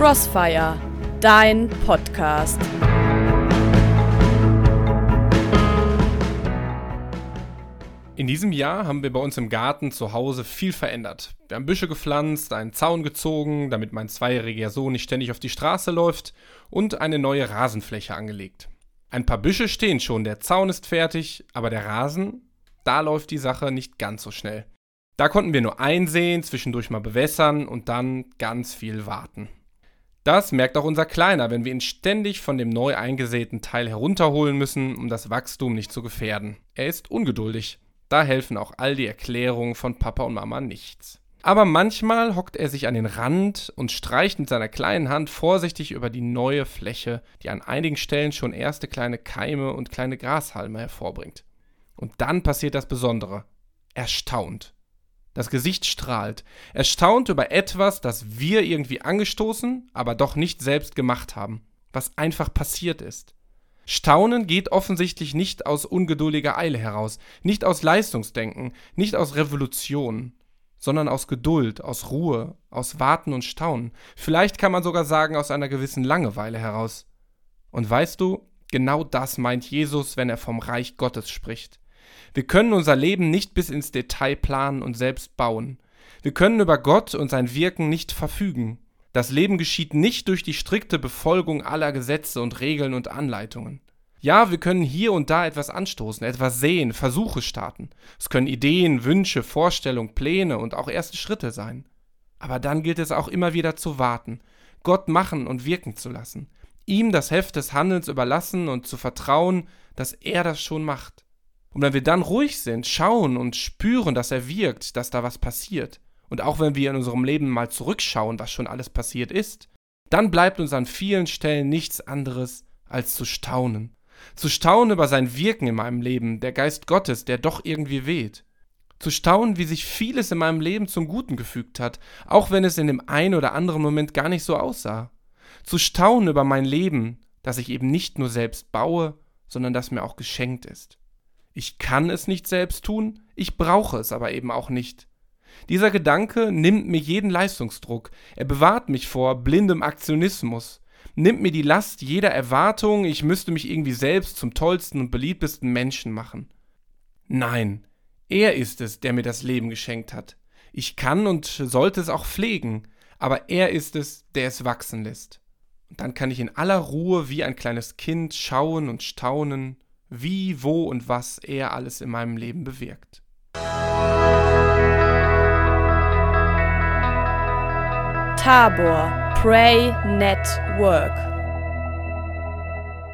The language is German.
Crossfire, dein Podcast. In diesem Jahr haben wir bei uns im Garten zu Hause viel verändert. Wir haben Büsche gepflanzt, einen Zaun gezogen, damit mein zweijähriger Sohn nicht ständig auf die Straße läuft, und eine neue Rasenfläche angelegt. Ein paar Büsche stehen schon, der Zaun ist fertig, aber der Rasen, da läuft die Sache nicht ganz so schnell. Da konnten wir nur einsehen, zwischendurch mal bewässern und dann ganz viel warten. Das merkt auch unser Kleiner, wenn wir ihn ständig von dem neu eingesäten Teil herunterholen müssen, um das Wachstum nicht zu gefährden. Er ist ungeduldig. Da helfen auch all die Erklärungen von Papa und Mama nichts. Aber manchmal hockt er sich an den Rand und streicht mit seiner kleinen Hand vorsichtig über die neue Fläche, die an einigen Stellen schon erste kleine Keime und kleine Grashalme hervorbringt. Und dann passiert das Besondere. Er staunt. Das Gesicht strahlt. Er staunt über etwas, das wir irgendwie angestoßen, aber doch nicht selbst gemacht haben, was einfach passiert ist. Staunen geht offensichtlich nicht aus ungeduldiger Eile heraus, nicht aus Leistungsdenken, nicht aus Revolution, sondern aus Geduld, aus Ruhe, aus Warten und Staunen. Vielleicht kann man sogar sagen, aus einer gewissen Langeweile heraus. Und weißt du, genau das meint Jesus, wenn er vom Reich Gottes spricht. Wir können unser Leben nicht bis ins Detail planen und selbst bauen. Wir können über Gott und sein Wirken nicht verfügen. Das Leben geschieht nicht durch die strikte Befolgung aller Gesetze und Regeln und Anleitungen. Ja, wir können hier und da etwas anstoßen, etwas sehen, Versuche starten. Es können Ideen, Wünsche, Vorstellungen, Pläne und auch erste Schritte sein. Aber dann gilt es auch immer wieder zu warten, Gott machen und wirken zu lassen, ihm das Heft des Handelns überlassen und zu vertrauen, dass er das schon macht. Und wenn wir dann ruhig sind, schauen und spüren, dass er wirkt, dass da was passiert, und auch wenn wir in unserem Leben mal zurückschauen, was schon alles passiert ist, dann bleibt uns an vielen Stellen nichts anderes als zu staunen. Zu staunen über sein Wirken in meinem Leben, der Geist Gottes, der doch irgendwie weht. Zu staunen, wie sich vieles in meinem Leben zum Guten gefügt hat, auch wenn es in dem einen oder anderen Moment gar nicht so aussah. Zu staunen über mein Leben, das ich eben nicht nur selbst baue, sondern das mir auch geschenkt ist. Ich kann es nicht selbst tun, ich brauche es aber eben auch nicht. Dieser Gedanke nimmt mir jeden Leistungsdruck, er bewahrt mich vor blindem Aktionismus, nimmt mir die Last jeder Erwartung, ich müsste mich irgendwie selbst zum tollsten und beliebtesten Menschen machen. Nein, er ist es, der mir das Leben geschenkt hat. Ich kann und sollte es auch pflegen, aber er ist es, der es wachsen lässt. Und dann kann ich in aller Ruhe wie ein kleines Kind schauen und staunen, wie, wo und was er alles in meinem Leben bewirkt. Tabor Pray Network